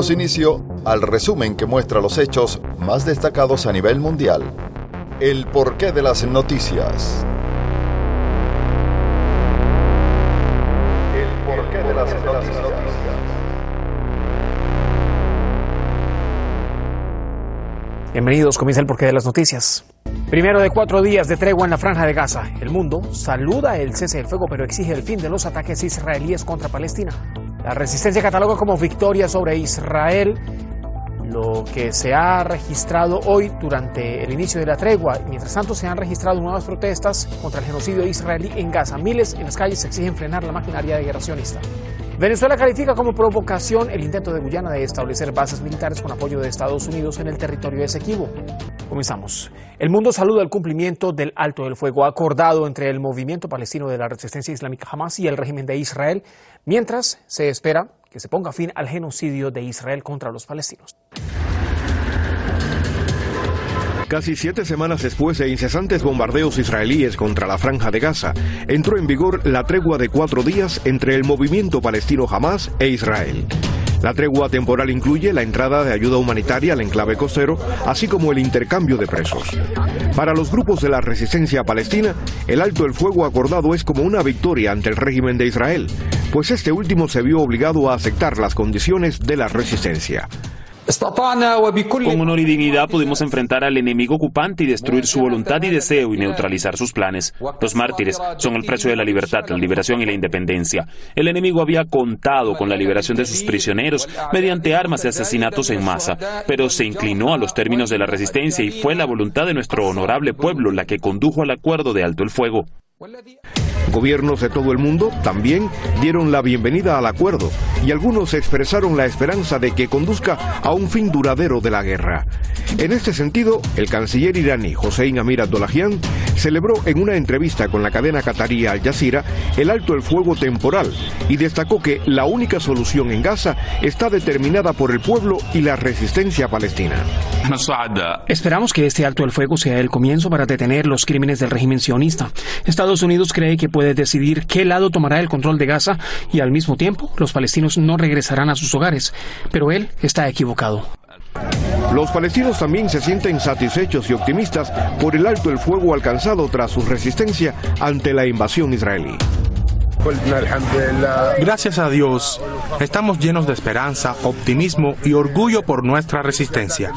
Damos inicio al resumen que muestra los hechos más destacados a nivel mundial. El porqué de las noticias. El porqué de las noticias. Bienvenidos, comienza el porqué de las noticias. Primero de cuatro días de tregua en la franja de Gaza. El mundo saluda el cese del fuego, pero exige el fin de los ataques israelíes contra Palestina. La resistencia cataloga como victoria sobre Israel lo que se ha registrado hoy durante el inicio de la tregua. Mientras tanto, se han registrado nuevas protestas contra el genocidio israelí en Gaza. Miles en las calles exigen frenar la maquinaria de guerra sionista. Venezuela califica como provocación el intento de Guyana de establecer bases militares con apoyo de Estados Unidos en el territorio Esequibo. Comenzamos. El mundo saluda el cumplimiento del alto del fuego acordado entre el movimiento palestino de la resistencia islámica Hamas y el régimen de Israel, mientras se espera que se ponga fin al genocidio de Israel contra los palestinos. Casi siete semanas después de incesantes bombardeos israelíes contra la franja de Gaza, entró en vigor la tregua de cuatro días entre el movimiento palestino Hamas e Israel. La tregua temporal incluye la entrada de ayuda humanitaria al enclave costero, así como el intercambio de presos. Para los grupos de la resistencia palestina, el alto el fuego acordado es como una victoria ante el régimen de Israel, pues este último se vio obligado a aceptar las condiciones de la resistencia. Con honor y dignidad pudimos enfrentar al enemigo ocupante y destruir su voluntad y deseo y neutralizar sus planes. Los mártires son el precio de la libertad, la liberación y la independencia. El enemigo había contado con la liberación de sus prisioneros mediante armas y asesinatos en masa, pero se inclinó a los términos de la resistencia y fue la voluntad de nuestro honorable pueblo la que condujo al acuerdo de alto el fuego. Gobiernos de todo el mundo también dieron la bienvenida al acuerdo y algunos expresaron la esperanza de que conduzca a un fin duradero de la guerra. En este sentido, el canciller iraní Hossein Amir Abdollahian celebró en una entrevista con la cadena catarí Al Jazeera el alto el fuego temporal y destacó que la única solución en Gaza está determinada por el pueblo y la resistencia palestina. Esperamos que este alto el fuego sea el comienzo para detener los crímenes del régimen sionista. Estados Unidos cree que puede decidir qué lado tomará el control de Gaza y al mismo tiempo los palestinos no regresarán a sus hogares, pero él está equivocado. Los palestinos también se sienten satisfechos y optimistas por el alto el fuego alcanzado tras su resistencia ante la invasión israelí. Gracias a Dios, estamos llenos de esperanza, optimismo y orgullo por nuestra resistencia.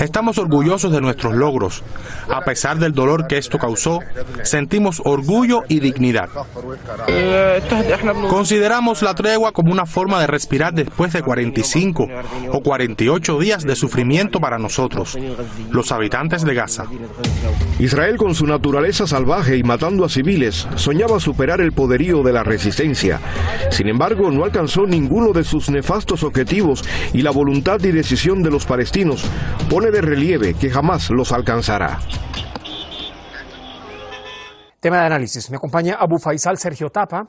Estamos orgullosos de nuestros logros. A pesar del dolor que esto causó, sentimos orgullo y dignidad. Consideramos la tregua como una forma de respirar después de 45 o 48 días de sufrimiento para nosotros, los habitantes de Gaza. Israel con su naturaleza salvaje y matando a civiles soñaba superar el de la resistencia. Sin embargo, no alcanzó ninguno de sus nefastos objetivos y la voluntad y decisión de los palestinos pone de relieve que jamás los alcanzará. Tema de análisis. Me acompaña Abu Faisal Sergio Tapa.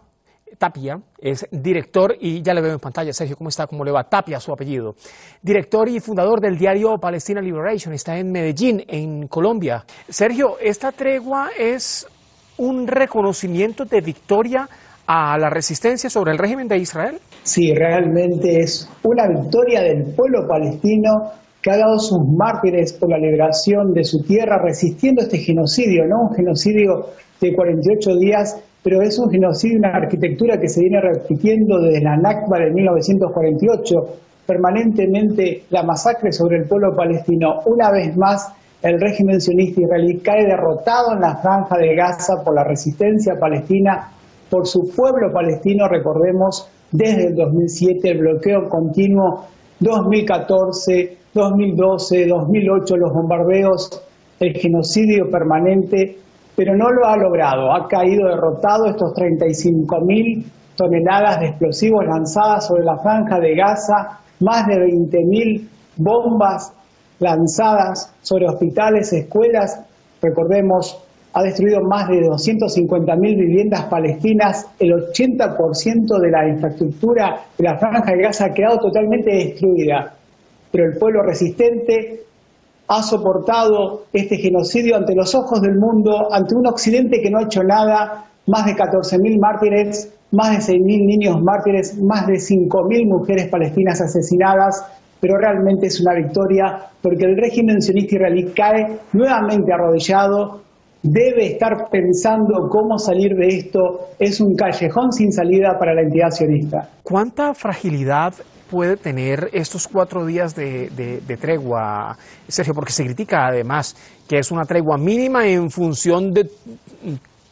Tapia es director y ya le veo en pantalla, Sergio, ¿cómo está? ¿Cómo le va? Tapia, su apellido. Director y fundador del diario Palestina Liberation, está en Medellín, en Colombia. Sergio, esta tregua es un reconocimiento de victoria a la resistencia sobre el régimen de Israel? Sí, realmente es una victoria del pueblo palestino que ha dado sus mártires por la liberación de su tierra resistiendo este genocidio, ¿no? Un genocidio de 48 días, pero es un genocidio, una arquitectura que se viene repitiendo desde la Nakba de 1948, permanentemente la masacre sobre el pueblo palestino. Una vez más, el régimen sionista israelí cae derrotado en la franja de Gaza por la resistencia palestina, por su pueblo palestino, recordemos, desde el 2007, el bloqueo continuo, 2014, 2012, 2008, los bombardeos, el genocidio permanente, pero no lo ha logrado, ha caído derrotado estos 35.000 toneladas de explosivos lanzadas sobre la franja de Gaza, más de 20.000 bombas lanzadas sobre hospitales, escuelas. Recordemos, ha destruido más de 250.000 viviendas palestinas, el 80% de la infraestructura de la franja de Gaza ha quedado totalmente destruida. Pero el pueblo resistente ha soportado este genocidio ante los ojos del mundo, ante un occidente que no ha hecho nada, más de 14.000 mártires, más de 6.000 niños mártires, más de 5.000 mujeres palestinas asesinadas, pero realmente es una victoria porque el régimen sionista israelí cae nuevamente arrodillado, debe estar pensando cómo salir de esto, es un callejón sin salida para la entidad sionista. ¿Cuánta fragilidad puede tener estos cuatro días de, tregua, Sergio? Porque se critica además que es una tregua mínima en función de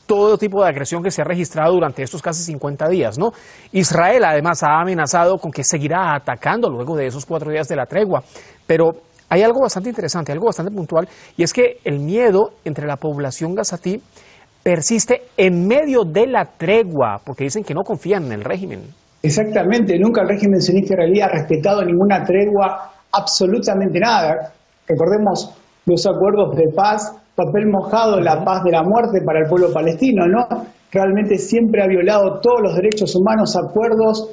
todo tipo de agresión que se ha registrado durante estos casi 50 días, ¿no? Israel además ha amenazado con que seguirá atacando luego de esos cuatro días de la tregua, pero hay algo bastante interesante, algo bastante puntual, y es que el miedo entre la población gazatí persiste en medio de la tregua, porque dicen que no confían en el régimen. Exactamente, nunca el régimen sionista israelí ha respetado ninguna tregua, absolutamente nada. Recordemos los acuerdos de paz, papel mojado, la paz de la muerte para el pueblo palestino, ¿no? Realmente siempre ha violado todos los derechos humanos, acuerdos,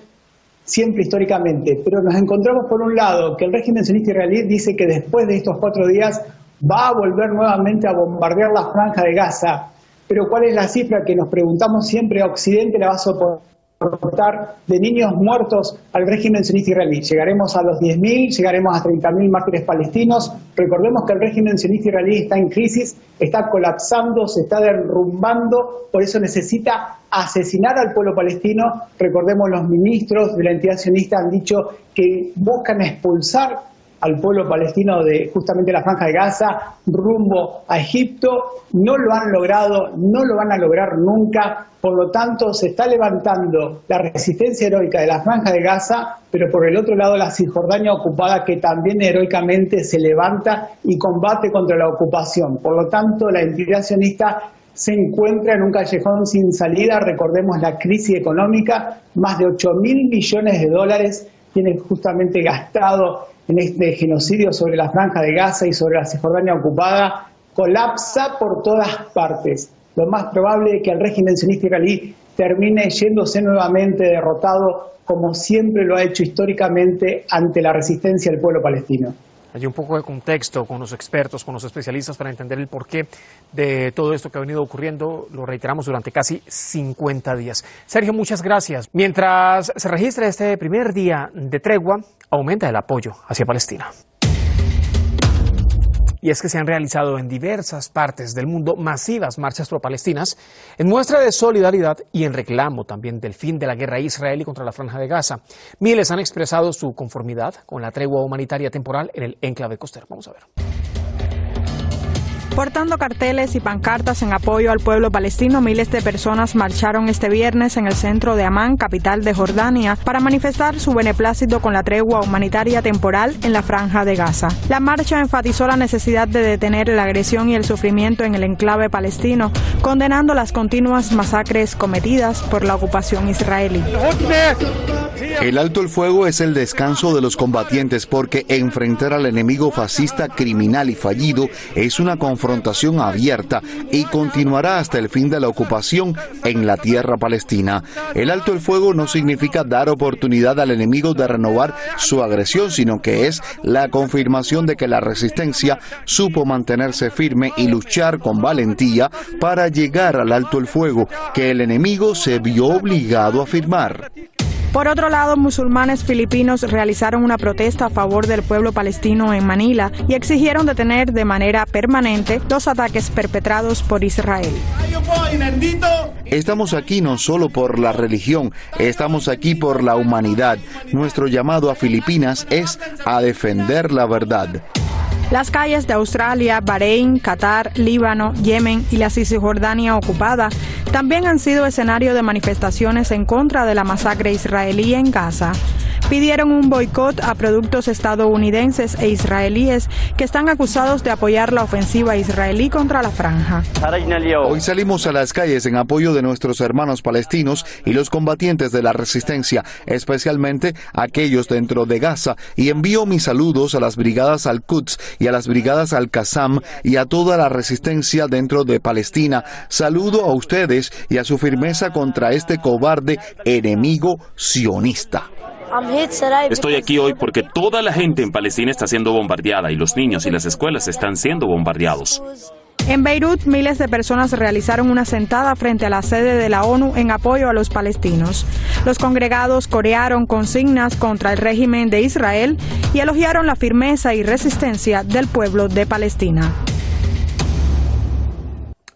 siempre históricamente. Pero nos encontramos por un lado que el régimen sionista israelí dice que después de estos cuatro días va a volver nuevamente a bombardear la franja de Gaza. Pero ¿cuál es la cifra que nos preguntamos siempre? a Occidente la va a soportar de niños muertos al régimen sionista israelí. Llegaremos a los 10.000, llegaremos a 30.000 mártires palestinos. Recordemos que el régimen sionista israelí está en crisis, está colapsando, se está derrumbando, por eso necesita asesinar al pueblo palestino. Recordemos los ministros de la entidad sionista han dicho que buscan expulsar al pueblo palestino de justamente la franja de Gaza rumbo a Egipto. No lo han logrado, no lo van a lograr nunca. Por lo tanto, se está levantando la resistencia heroica de la franja de Gaza, pero por el otro lado la Cisjordania ocupada que también heroicamente se levanta y combate contra la ocupación. Por lo tanto, la entidad se encuentra en un callejón sin salida. Recordemos la crisis económica, más de 8 mil millones de dólares tienen justamente gastado en este genocidio sobre la franja de Gaza y sobre la Cisjordania ocupada colapsa por todas partes. Lo más probable es que el régimen sionista israelí termine yéndose nuevamente derrotado como siempre lo ha hecho históricamente ante la resistencia del pueblo palestino. Hay un poco de contexto con los expertos, con los especialistas para entender el porqué de todo esto que ha venido ocurriendo. Lo reiteramos durante casi 50 días. Sergio, muchas gracias. Mientras se registra este primer día de tregua, aumenta el apoyo hacia Palestina y es que se han realizado en diversas partes del mundo masivas marchas pro-palestinas en muestra de solidaridad y en reclamo también del fin de la guerra israelí contra la franja de Gaza. Miles han expresado su conformidad con la tregua humanitaria temporal en el enclave costero. Vamos a ver. Portando carteles y pancartas en apoyo al pueblo palestino, miles de personas marcharon este viernes en el centro de Amán, capital de Jordania, para manifestar su beneplácito con la tregua humanitaria temporal en la franja de Gaza. La marcha enfatizó la necesidad de detener la agresión y el sufrimiento en el enclave palestino, condenando las continuas masacres cometidas por la ocupación israelí. El alto el fuego es el descanso de los combatientes porque enfrentar al enemigo fascista criminal y fallido es una confrontación abierta y continuará hasta el fin de la ocupación en la tierra palestina. El alto el fuego no significa dar oportunidad al enemigo de renovar su agresión, sino que es la confirmación de que la resistencia supo mantenerse firme y luchar con valentía para llegar al alto el fuego que el enemigo se vio obligado a firmar. Por otro lado, musulmanes filipinos realizaron una protesta a favor del pueblo palestino en Manila y exigieron detener de manera permanente los ataques perpetrados por Israel. Estamos aquí no solo por la religión, estamos aquí por la humanidad. Nuestro llamado a Filipinas es a defender la verdad. Las calles de Australia, Bahrein, Qatar, Líbano, Yemen y la Cisjordania ocupada también han sido escenario de manifestaciones en contra de la masacre israelí en Gaza. Pidieron un boicot a productos estadounidenses e israelíes que están acusados de apoyar la ofensiva israelí contra la franja. Hoy salimos a las calles en apoyo de nuestros hermanos palestinos y los combatientes de la resistencia, especialmente aquellos dentro de Gaza, y envío mis saludos a las brigadas Al-Quds y a las brigadas Al-Qassam y a toda la resistencia dentro de Palestina. Saludo a ustedes y a su firmeza contra este cobarde enemigo sionista. Estoy aquí hoy porque toda la gente en Palestina está siendo bombardeada y los niños y las escuelas están siendo bombardeados. En Beirut, miles de personas realizaron una sentada frente a la sede de la ONU en apoyo a los palestinos. Los congregados corearon consignas contra el régimen de Israel y elogiaron la firmeza y resistencia del pueblo de Palestina.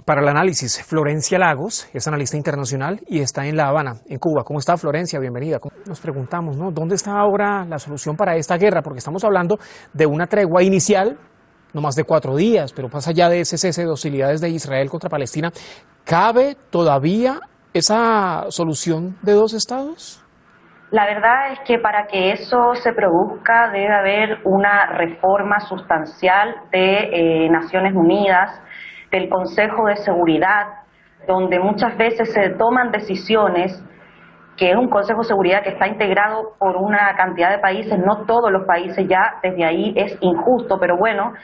Para el análisis, Florencia Lagos es analista internacional y está en La Habana, en Cuba. ¿Cómo está Florencia? Bienvenida. Nos preguntamos, ¿no? ¿Dónde está ahora la solución para esta guerra? Porque estamos hablando de una tregua inicial, no más de cuatro días, pero pasa allá de ese cese de hostilidades de Israel contra Palestina. ¿Cabe todavía esa solución de dos estados? La verdad es que para que eso se produzca debe haber una reforma sustancial de eh, Naciones Unidas del Consejo de Seguridad, donde muchas veces se toman decisiones, que es un Consejo de Seguridad que está integrado por una cantidad de países, no todos los países ya, desde ahí es injusto, pero bueno,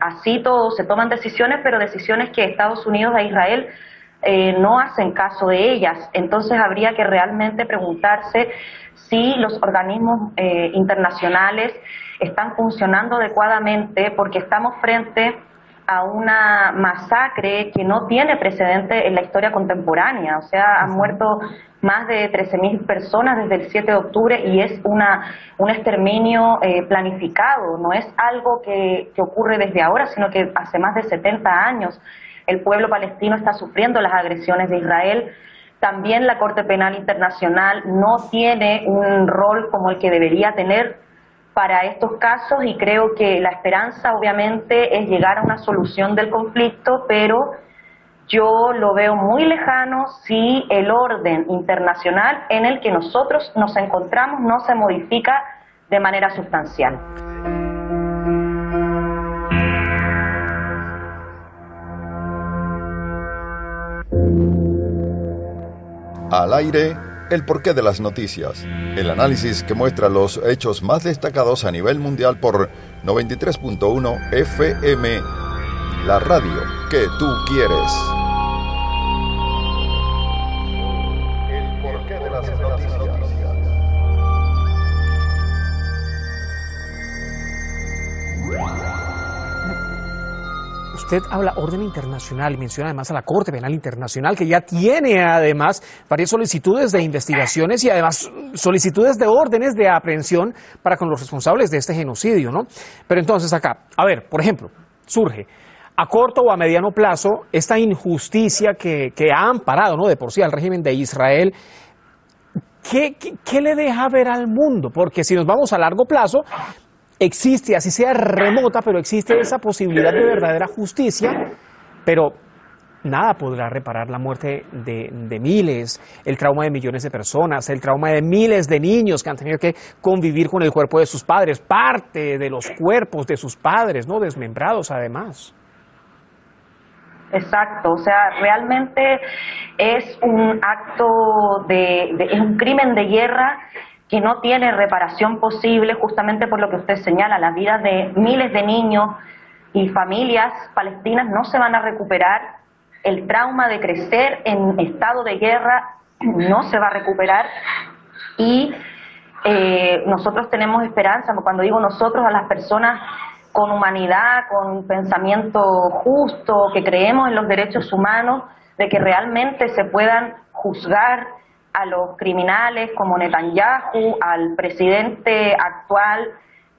así todos se toman decisiones, pero decisiones que Estados Unidos e Israel eh, no hacen caso de ellas. Entonces habría que realmente preguntarse si los organismos eh, internacionales están funcionando adecuadamente, porque estamos frente a una masacre que no tiene precedente en la historia contemporánea. O sea, han muerto más de 13.000 personas desde el 7 de octubre y es una, un exterminio eh, planificado. No es algo que, que ocurre desde ahora, sino que hace más de 70 años el pueblo palestino está sufriendo las agresiones de Israel. También la Corte Penal Internacional no tiene un rol como el que debería tener para estos casos y creo que la esperanza obviamente es llegar a una solución del conflicto, pero yo lo veo muy lejano si el orden internacional en el que nosotros nos encontramos no se modifica de manera sustancial. Al aire el porqué de las noticias. El análisis que muestra los hechos más destacados a nivel mundial por 93.1 FM. La radio que tú quieres. Usted habla orden internacional y menciona además a la Corte Penal Internacional, que ya tiene además varias solicitudes de investigaciones y además solicitudes de órdenes de aprehensión para con los responsables de este genocidio, ¿no? Pero entonces acá, a ver, por ejemplo, surge a corto o a mediano plazo esta injusticia que, que ha amparado, ¿no? De por sí al régimen de Israel. ¿Qué, le deja ver al mundo? Porque si nos vamos a largo plazo, existe, así sea remota, pero existe esa posibilidad de verdadera justicia, pero nada podrá reparar la muerte de, de, miles, el trauma de millones de personas, el trauma de miles de niños que han tenido que convivir con el cuerpo de sus padres, parte de los cuerpos de sus padres, ¿no? Desmembrados además. Exacto, o sea, realmente es un acto de, de es un crimen de guerra que no tiene reparación posible justamente por lo que usted señala, las vidas de miles de niños y familias palestinas no se van a recuperar, el trauma de crecer en estado de guerra no se va a recuperar y eh, nosotros tenemos esperanza, cuando digo nosotros, a las personas con humanidad, con pensamiento justo, que creemos en los derechos humanos, de que realmente se puedan juzgar a los criminales como Netanyahu, al presidente actual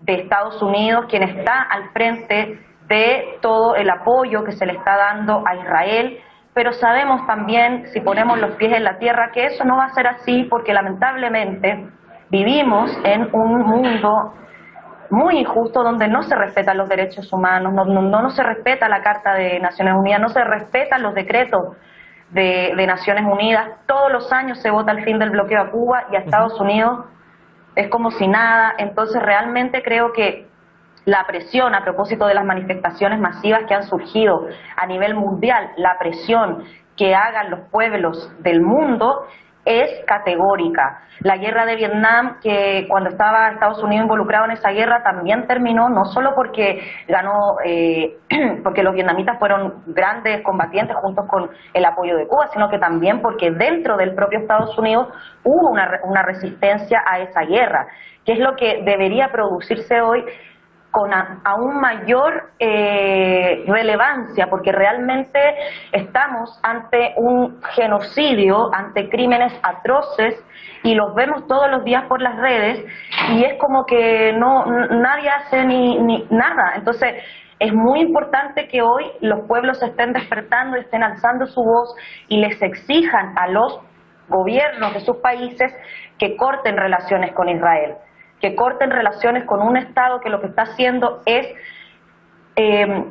de Estados Unidos, quien está al frente de todo el apoyo que se le está dando a Israel, pero sabemos también, si ponemos los pies en la tierra, que eso no va a ser así porque lamentablemente vivimos en un mundo muy injusto donde no se respetan los derechos humanos, no, no, no se respeta la Carta de Naciones Unidas, no se respetan los decretos de, de, Naciones Unidas. Todos los años se vota el fin del bloqueo a Cuba y a Estados Unidos es como si nada. Entonces realmente creo que la presión a propósito de las manifestaciones masivas que han surgido a nivel mundial, la presión que hagan los pueblos del mundo es categórica. La guerra de Vietnam, que cuando estaba Estados Unidos involucrado en esa guerra, también terminó no solo porque ganó, eh, porque los vietnamitas fueron grandes combatientes juntos con el apoyo de Cuba, sino que también porque dentro del propio Estados Unidos hubo una, una resistencia a esa guerra, que es lo que debería producirse hoy con aún mayor eh, relevancia, porque realmente estamos ante un genocidio, ante crímenes atroces y los vemos todos los días por las redes y es como que no nadie hace ni, ni nada. Entonces es muy importante que hoy los pueblos estén despertando, estén alzando su voz y les exijan a los gobiernos de sus países que corten relaciones con Israel que corten relaciones con un Estado que lo que está haciendo es eh,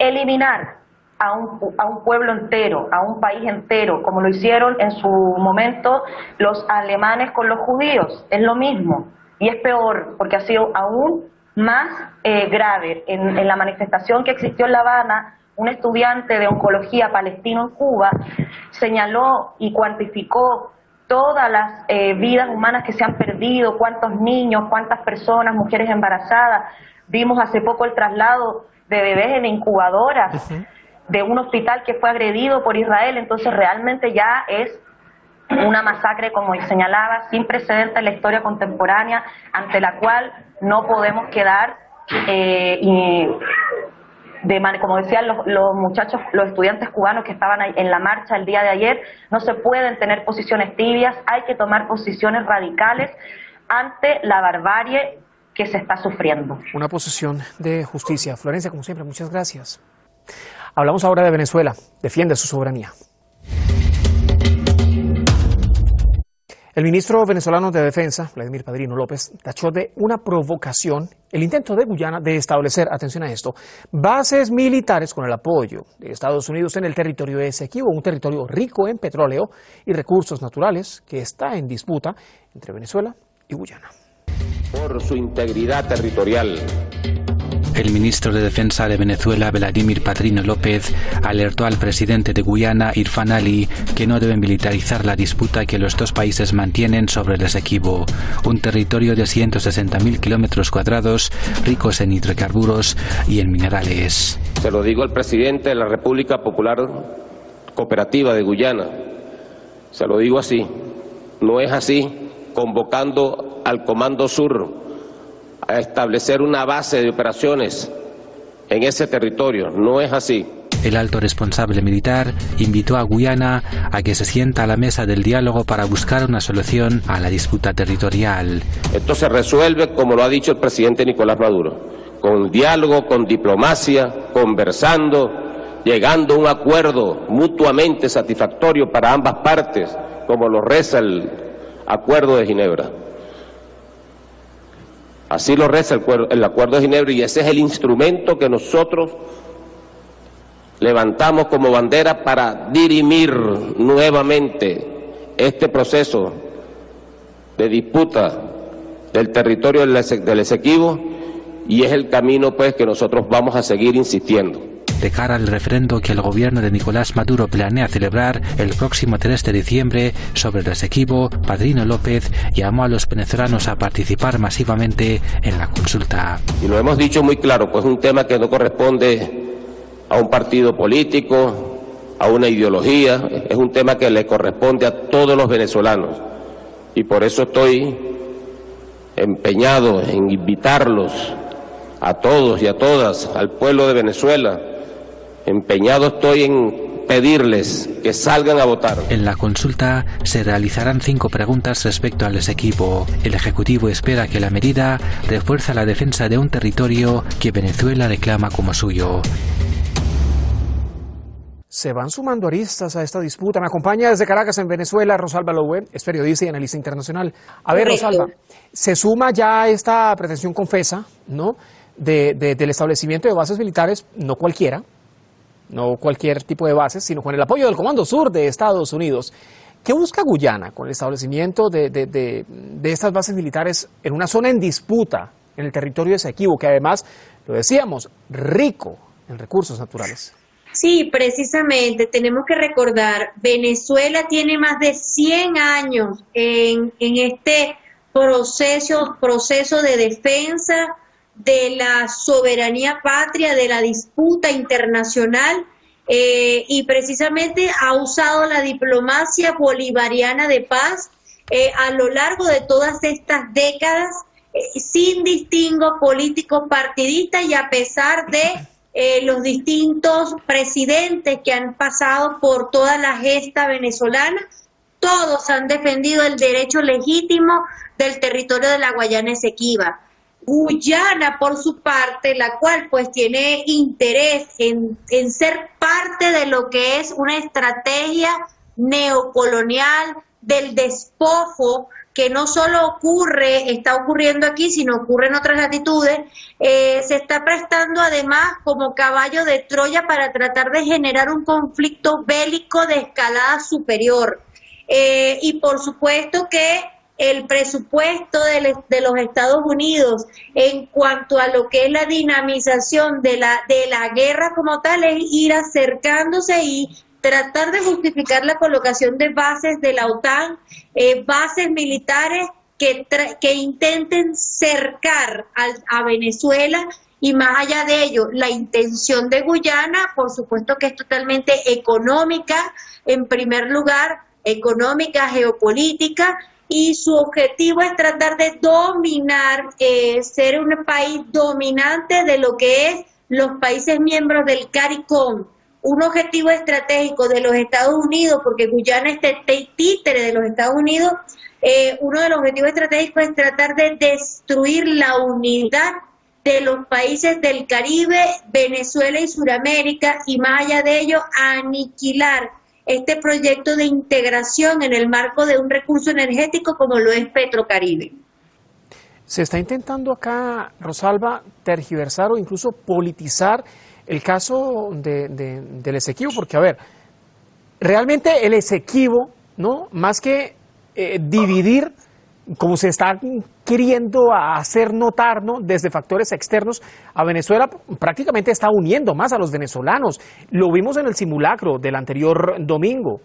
eliminar a un, a un, pueblo entero, a un país entero, como lo hicieron en su momento los alemanes con los judíos. Es lo mismo y es peor porque ha sido aún más eh, grave. En, en la manifestación que existió en La Habana, un estudiante de oncología palestino en Cuba señaló y cuantificó todas las eh, vidas humanas que se han perdido, cuántos niños, cuántas personas, mujeres embarazadas. Vimos hace poco el traslado de bebés en incubadoras de un hospital que fue agredido por Israel, entonces realmente ya es una masacre, como señalaba, sin precedentes en la historia contemporánea, ante la cual no podemos quedar eh, y como decían los, muchachos, los estudiantes cubanos que estaban en la marcha el día de ayer, no se pueden tener posiciones tibias, hay que tomar posiciones radicales ante la barbarie que se está sufriendo. Una posición de justicia. Florencia, como siempre, muchas gracias. Hablamos ahora de Venezuela. Defiende su soberanía. El ministro venezolano de Defensa, Vladimir Padrino López, tachó de una provocación el intento de Guyana de establecer, atención a esto, bases militares con el apoyo de Estados Unidos en el territorio de Esequibo, un territorio rico en petróleo y recursos naturales que está en disputa entre Venezuela y Guyana. Por su integridad territorial el ministro de Defensa de Venezuela, Vladimir Padrino López, alertó al presidente de Guyana, Irfan Ali, que no deben militarizar la disputa que los dos países mantienen sobre el Esequibo, un territorio de 160.000 kilómetros cuadrados, ricos en hidrocarburos y en minerales. Se lo digo al presidente de la República Popular Cooperativa de Guyana. Se lo digo así. No es así, convocando al Comando Sur a establecer una base de operaciones en ese territorio. No es así. El alto responsable militar invitó a Guyana a que se sienta a la mesa del diálogo para buscar una solución a la disputa territorial. Esto se resuelve, como lo ha dicho el presidente Nicolás Maduro, con diálogo, con diplomacia, conversando, llegando a un acuerdo mutuamente satisfactorio para ambas partes, como lo reza el Acuerdo de Ginebra. Así lo reza el, Acuerdo de Ginebra y ese es el instrumento que nosotros levantamos como bandera para dirimir nuevamente este proceso de disputa del territorio del Esequibo y es el camino pues que nosotros vamos a seguir insistiendo de cara al referendo que el gobierno de Nicolás Maduro planea celebrar el próximo 3 de diciembre sobre el Esequibo, Padrino López llamó a los venezolanos a participar masivamente en la consulta. Y lo hemos dicho muy claro, pues un tema que no corresponde a un partido político, a una ideología, es un tema que le corresponde a todos los venezolanos. Y por eso estoy empeñado en invitarlos a todos y a todas, al pueblo de Venezuela, Empeñado estoy en pedirles que salgan a votar. En la consulta se realizarán cinco preguntas respecto al equipo. El Ejecutivo espera que la medida refuerza la defensa de un territorio que Venezuela reclama como suyo. Se van sumando aristas a esta disputa. Me acompaña desde Caracas, en Venezuela, Rosalba Lowe, es periodista y analista internacional. A ver, Rosalba, se suma ya esta pretensión confesa, ¿no? del establecimiento de bases militares, no cualquiera, no cualquier tipo de bases, sino con el apoyo del Comando Sur de Estados Unidos ¿Qué busca Guyana con el establecimiento de, de, estas bases militares en una zona en disputa en el territorio de Esequibo, que además, lo decíamos, rico en recursos naturales? Sí, precisamente, tenemos que recordar, Venezuela tiene más de 100 años en, en este proceso, proceso de defensa de la soberanía patria, de la disputa internacional eh, y precisamente ha usado la diplomacia bolivariana de paz eh, a lo largo de todas estas décadas eh, sin distingo político partidista y a pesar de los distintos presidentes que han pasado por toda la gesta venezolana, todos han defendido el derecho legítimo del territorio de la Guayana Esequiba. Guyana, por su parte, la cual pues tiene interés en, ser parte de lo que es una estrategia neocolonial del despojo que no solo ocurre, está ocurriendo aquí, sino ocurre en otras latitudes, eh, se está prestando además como caballo de Troya para tratar de generar un conflicto bélico de escalada superior. Eh, y por supuesto que el presupuesto de, los Estados Unidos en cuanto a lo que es la dinamización de la, de la guerra como tal es ir acercándose y tratar de justificar la colocación de bases de la OTAN, eh, bases militares que, que intenten cercar a Venezuela y más allá de ello, la intención de Guyana, por supuesto que es totalmente económica, en primer lugar, económica, geopolítica, y su objetivo es tratar de dominar, eh, ser un país dominante de lo que es los países miembros del CARICOM. Un objetivo estratégico de los Estados Unidos, porque Guyana es títere de los Estados Unidos, eh, uno de los objetivos estratégicos es tratar de destruir la unidad de los países del Caribe, Venezuela y Sudamérica, y más allá de ello, aniquilar este proyecto de integración en el marco de un recurso energético como lo es Petrocaribe. Se está intentando acá, Rosalba, tergiversar o incluso politizar el caso del Esequibo, porque a ver, realmente el Esequibo, ¿no? Más que eh, dividir como se está queriendo hacer notar ¿no? desde factores externos, a Venezuela prácticamente está uniendo más a los venezolanos. Lo vimos en el simulacro del anterior domingo.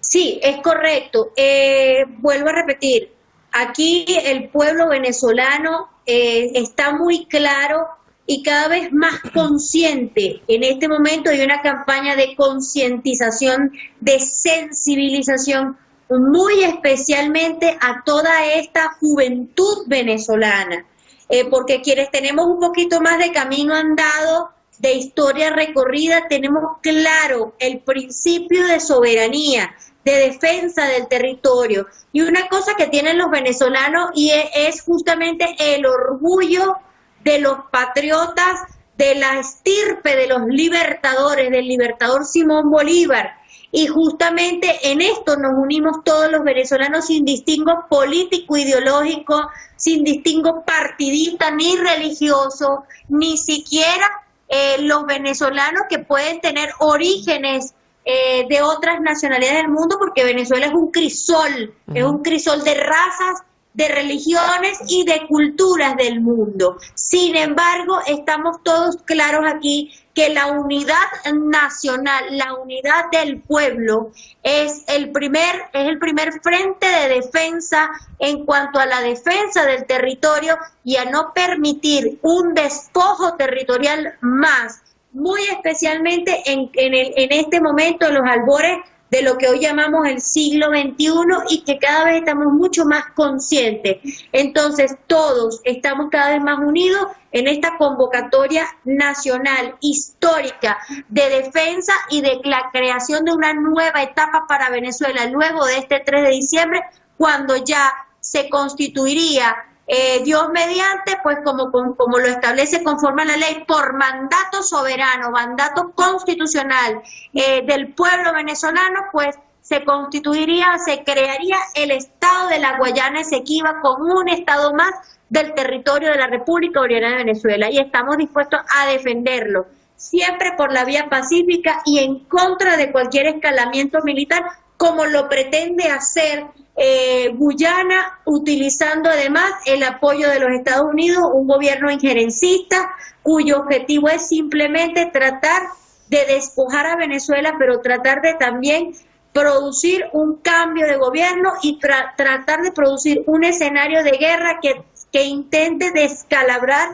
Sí, es correcto. Eh, vuelvo a repetir, aquí el pueblo venezolano eh, está muy claro y cada vez más consciente. En este momento hay una campaña de concientización, de sensibilización muy especialmente a toda esta juventud venezolana, eh, porque quienes tenemos un poquito más de camino andado, de historia recorrida, tenemos claro el principio de soberanía, de defensa del territorio. Y una cosa que tienen los venezolanos y e, es justamente el orgullo de los patriotas, de la estirpe de los libertadores, del libertador Simón Bolívar, y justamente en esto nos unimos todos los venezolanos sin distingo político, ideológico, sin distingo partidista ni religioso, ni siquiera eh, los venezolanos que pueden tener orígenes eh, de otras nacionalidades del mundo, porque Venezuela es un crisol, es un crisol de razas, de religiones y de culturas del mundo. Sin embargo, estamos todos claros aquí que la unidad nacional, la unidad del pueblo es el primer es el primer frente de defensa en cuanto a la defensa del territorio y a no permitir un despojo territorial más, muy especialmente en, en, el, en este momento en los albores de lo que hoy llamamos el siglo XXI y que cada vez estamos mucho más conscientes. Entonces, todos estamos cada vez más unidos en esta convocatoria nacional histórica de defensa y de la creación de una nueva etapa para Venezuela luego de este 3 de diciembre, cuando ya se constituiría eh, Dios mediante, pues como, como lo establece conforme a la ley, por mandato soberano, mandato constitucional eh, del pueblo venezolano, pues se constituiría, se crearía el Estado de la Guayana Esequiba como un Estado más del territorio de la República Bolivariana de Venezuela. Y estamos dispuestos a defenderlo, siempre por la vía pacífica y en contra de cualquier escalamiento militar como lo pretende hacer eh, Guyana, utilizando además el apoyo de los Estados Unidos, un gobierno injerencista cuyo objetivo es simplemente tratar de despojar a Venezuela, pero tratar de también producir un cambio de gobierno y tratar de producir un escenario de guerra que, que intente descalabrar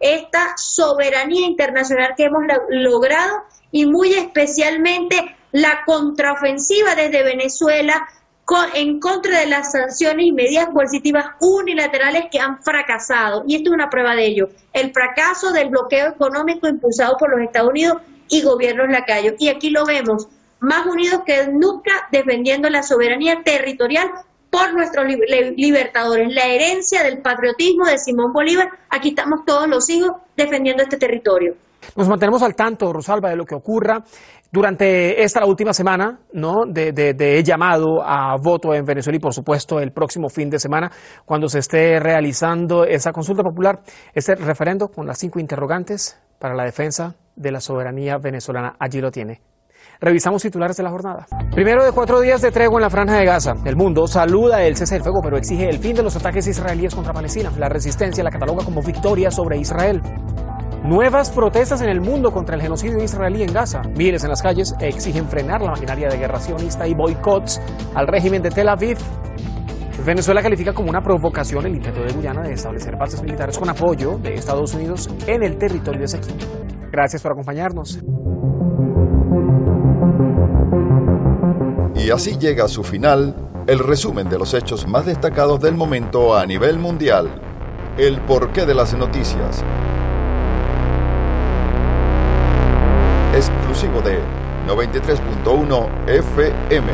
esta soberanía internacional que hemos logrado y muy especialmente la contraofensiva desde Venezuela en contra de las sanciones y medidas coercitivas unilaterales que han fracasado. Y esto es una prueba de ello. El fracaso del bloqueo económico impulsado por los Estados Unidos y gobiernos lacayos. Y aquí lo vemos, más unidos que nunca defendiendo la soberanía territorial por nuestros libertadores. La herencia del patriotismo de Simón Bolívar, aquí estamos todos los hijos defendiendo este territorio. Nos mantenemos al tanto, Rosalba, de lo que ocurra durante esta última semana, ¿no? De, de, llamado a voto en Venezuela y, por supuesto, el próximo fin de semana, cuando se esté realizando esa consulta popular, este referendo con las cinco interrogantes para la defensa de la soberanía venezolana. Allí lo tiene. Revisamos titulares de la jornada. Primero de cuatro días de tregua en la franja de Gaza. El mundo saluda el cese del fuego, pero exige el fin de los ataques israelíes contra Palestina. La resistencia la cataloga como victoria sobre Israel. Nuevas protestas en el mundo contra el genocidio israelí en Gaza. Miles en las calles exigen frenar la maquinaria de guerra sionista y boicots al régimen de Tel Aviv. Venezuela califica como una provocación el intento de Guyana de establecer bases militares con apoyo de Estados Unidos en el territorio de Esequiel. Gracias por acompañarnos. Y así llega a su final el resumen de los hechos más destacados del momento a nivel mundial. El porqué de las noticias exclusivo de 93.1 FM.